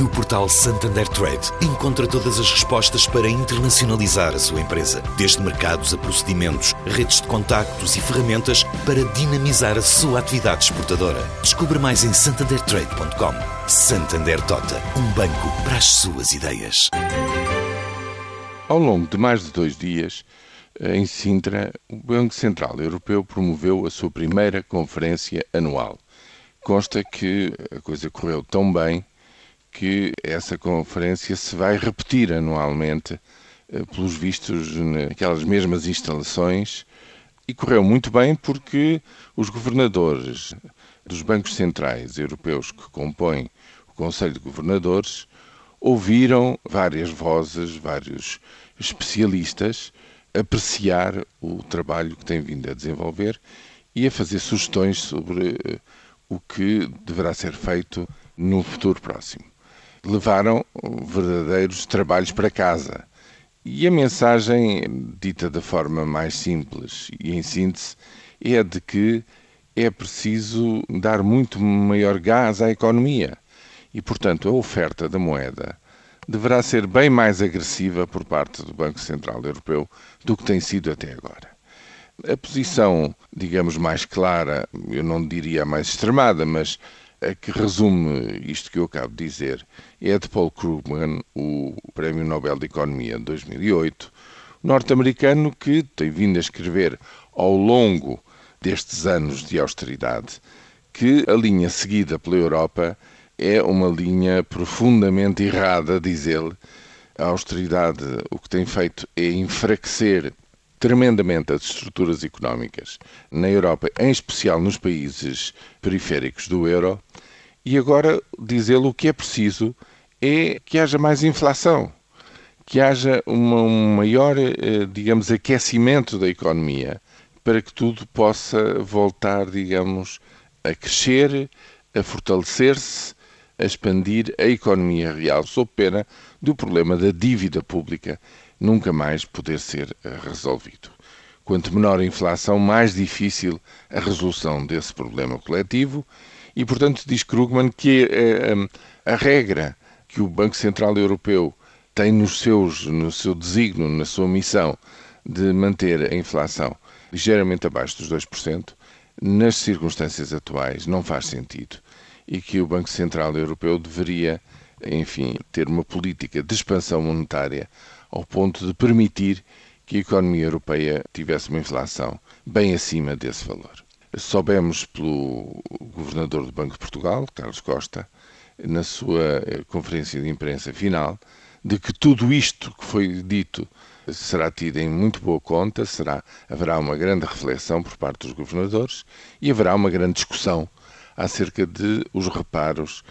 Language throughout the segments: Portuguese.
No portal Santander Trade, encontra todas as respostas para internacionalizar a sua empresa, desde mercados a procedimentos, redes de contactos e ferramentas para dinamizar a sua atividade exportadora. Descubra mais em santandertrade.com. Santander Tota, um banco para as suas ideias. Ao longo de mais de dois dias, em Sintra, o Banco Central Europeu promoveu a sua primeira conferência anual. Consta que a coisa correu tão bem que essa conferência se vai repetir anualmente, eh, pelos vistos, naquelas mesmas instalações. E correu muito bem porque os governadores dos bancos centrais europeus que compõem o Conselho de Governadores ouviram várias vozes, vários especialistas apreciar o trabalho que tem vindo a desenvolver e a fazer sugestões sobre eh, o que deverá ser feito no futuro próximo levaram verdadeiros trabalhos para casa. E a mensagem, dita da forma mais simples e em síntese, é de que é preciso dar muito maior gás à economia e, portanto, a oferta da moeda deverá ser bem mais agressiva por parte do Banco Central Europeu do que tem sido até agora. A posição, digamos, mais clara, eu não diria mais extremada, mas que resume isto que eu acabo de dizer é de Paul Krugman, o Prémio Nobel de Economia de 2008, norte-americano que tem vindo a escrever ao longo destes anos de austeridade que a linha seguida pela Europa é uma linha profundamente errada, diz ele. A austeridade o que tem feito é enfraquecer tremendamente as estruturas económicas na Europa, em especial nos países periféricos do euro, e agora diz ele o que é preciso é que haja mais inflação, que haja uma, um maior, eh, digamos, aquecimento da economia para que tudo possa voltar, digamos, a crescer, a fortalecer-se, a expandir a economia real, sob pena do problema da dívida pública nunca mais poder ser eh, resolvido. Quanto menor a inflação, mais difícil a resolução desse problema coletivo e, portanto, diz Krugman que a, a, a regra que o Banco Central Europeu tem nos seus, no seu designo, na sua missão de manter a inflação ligeiramente abaixo dos 2%, nas circunstâncias atuais não faz sentido e que o Banco Central Europeu deveria, enfim, ter uma política de expansão monetária ao ponto de permitir que a economia europeia tivesse uma inflação bem acima desse valor. Soubemos pelo governador do Banco de Portugal, Carlos Costa, na sua eh, conferência de imprensa final, de que tudo isto que foi dito será tido em muito boa conta, será, haverá uma grande reflexão por parte dos governadores e haverá uma grande discussão acerca de os reparos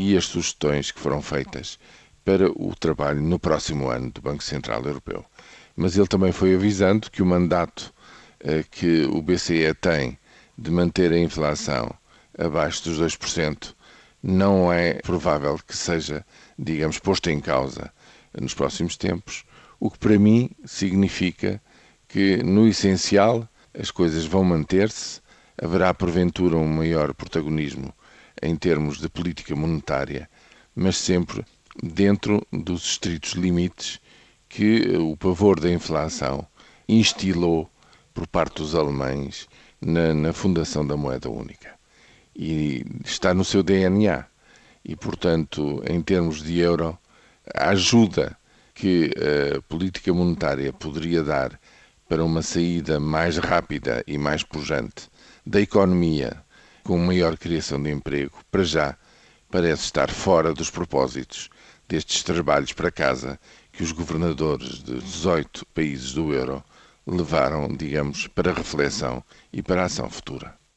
e as sugestões que foram feitas para o trabalho no próximo ano do Banco Central Europeu. Mas ele também foi avisando que o mandato eh, que o BCE tem de manter a inflação abaixo dos 2% não é provável que seja, digamos, posto em causa nos próximos tempos, o que para mim significa que, no essencial, as coisas vão manter-se, haverá porventura um maior protagonismo em termos de política monetária, mas sempre dentro dos estritos limites que o pavor da inflação instilou por parte dos alemães na, na fundação da moeda única. E está no seu DNA. E, portanto, em termos de euro, a ajuda que a política monetária poderia dar para uma saída mais rápida e mais pujante da economia, com maior criação de emprego, para já parece estar fora dos propósitos destes trabalhos para casa que os governadores de 18 países do euro levaram, digamos, para reflexão e para ação futura.